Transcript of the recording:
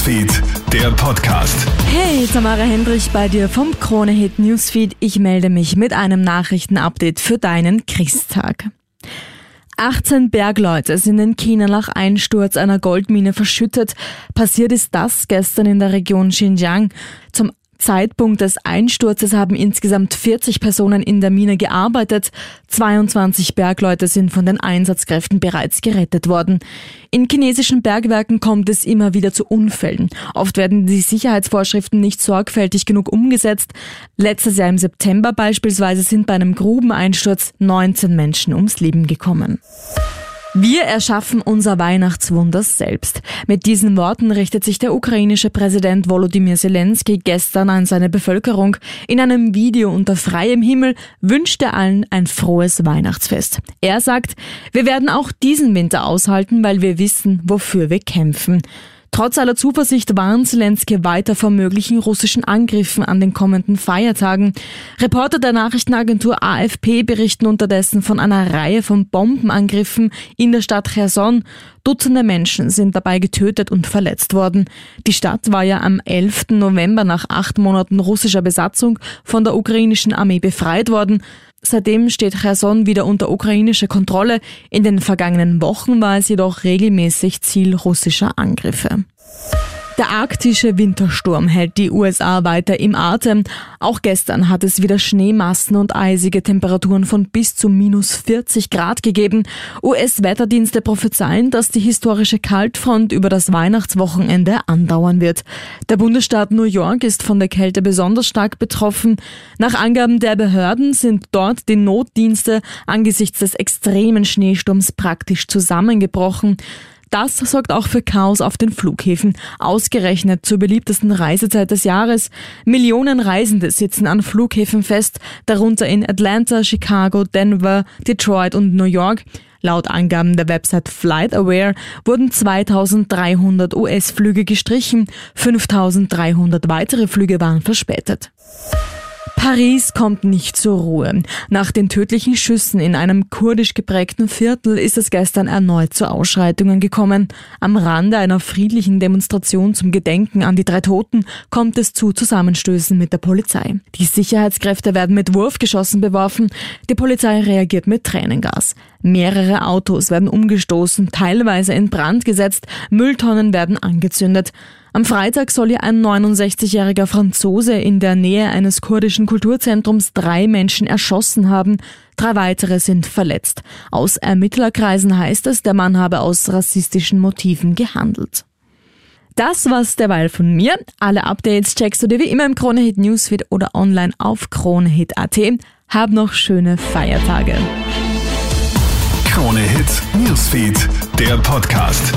Newsfeed, der Podcast. Hey, Tamara Hendrich bei dir vom Krone Hit Newsfeed. Ich melde mich mit einem Nachrichtenupdate für deinen Christtag. 18 Bergleute sind in China nach Einsturz einer Goldmine verschüttet. Passiert ist das gestern in der Region Xinjiang. Zum Zeitpunkt des Einsturzes haben insgesamt 40 Personen in der Mine gearbeitet. 22 Bergleute sind von den Einsatzkräften bereits gerettet worden. In chinesischen Bergwerken kommt es immer wieder zu Unfällen. Oft werden die Sicherheitsvorschriften nicht sorgfältig genug umgesetzt. Letztes Jahr im September beispielsweise sind bei einem Grubeneinsturz 19 Menschen ums Leben gekommen. Wir erschaffen unser Weihnachtswunder selbst. Mit diesen Worten richtet sich der ukrainische Präsident Volodymyr Zelensky gestern an seine Bevölkerung. In einem Video unter freiem Himmel wünscht er allen ein frohes Weihnachtsfest. Er sagt, wir werden auch diesen Winter aushalten, weil wir wissen, wofür wir kämpfen. Trotz aller Zuversicht warnt Zelensky weiter vor möglichen russischen Angriffen an den kommenden Feiertagen. Reporter der Nachrichtenagentur AFP berichten unterdessen von einer Reihe von Bombenangriffen in der Stadt Cherson. Dutzende Menschen sind dabei getötet und verletzt worden. Die Stadt war ja am 11. November nach acht Monaten russischer Besatzung von der ukrainischen Armee befreit worden. Seitdem steht Cherson wieder unter ukrainischer Kontrolle. In den vergangenen Wochen war es jedoch regelmäßig Ziel russischer Angriffe. Der arktische Wintersturm hält die USA weiter im Atem. Auch gestern hat es wieder Schneemassen und eisige Temperaturen von bis zu minus 40 Grad gegeben. US-Wetterdienste prophezeien, dass die historische Kaltfront über das Weihnachtswochenende andauern wird. Der Bundesstaat New York ist von der Kälte besonders stark betroffen. Nach Angaben der Behörden sind dort die Notdienste angesichts des extremen Schneesturms praktisch zusammengebrochen. Das sorgt auch für Chaos auf den Flughäfen. Ausgerechnet zur beliebtesten Reisezeit des Jahres. Millionen Reisende sitzen an Flughäfen fest, darunter in Atlanta, Chicago, Denver, Detroit und New York. Laut Angaben der Website FlightAware wurden 2300 US-Flüge gestrichen, 5300 weitere Flüge waren verspätet. Paris kommt nicht zur Ruhe. Nach den tödlichen Schüssen in einem kurdisch geprägten Viertel ist es gestern erneut zu Ausschreitungen gekommen. Am Rande einer friedlichen Demonstration zum Gedenken an die drei Toten kommt es zu Zusammenstößen mit der Polizei. Die Sicherheitskräfte werden mit Wurfgeschossen beworfen. Die Polizei reagiert mit Tränengas. Mehrere Autos werden umgestoßen, teilweise in Brand gesetzt, Mülltonnen werden angezündet. Am Freitag soll hier ein 69-jähriger Franzose in der Nähe eines kurdischen Kulturzentrums drei Menschen erschossen haben. Drei weitere sind verletzt. Aus Ermittlerkreisen heißt es, der Mann habe aus rassistischen Motiven gehandelt. Das war's derweil von mir. Alle Updates checkst du dir wie immer im Kronehit Newsfeed oder online auf kronehit.at. Hab noch schöne Feiertage. Krone Hit Newsfeed, der Podcast.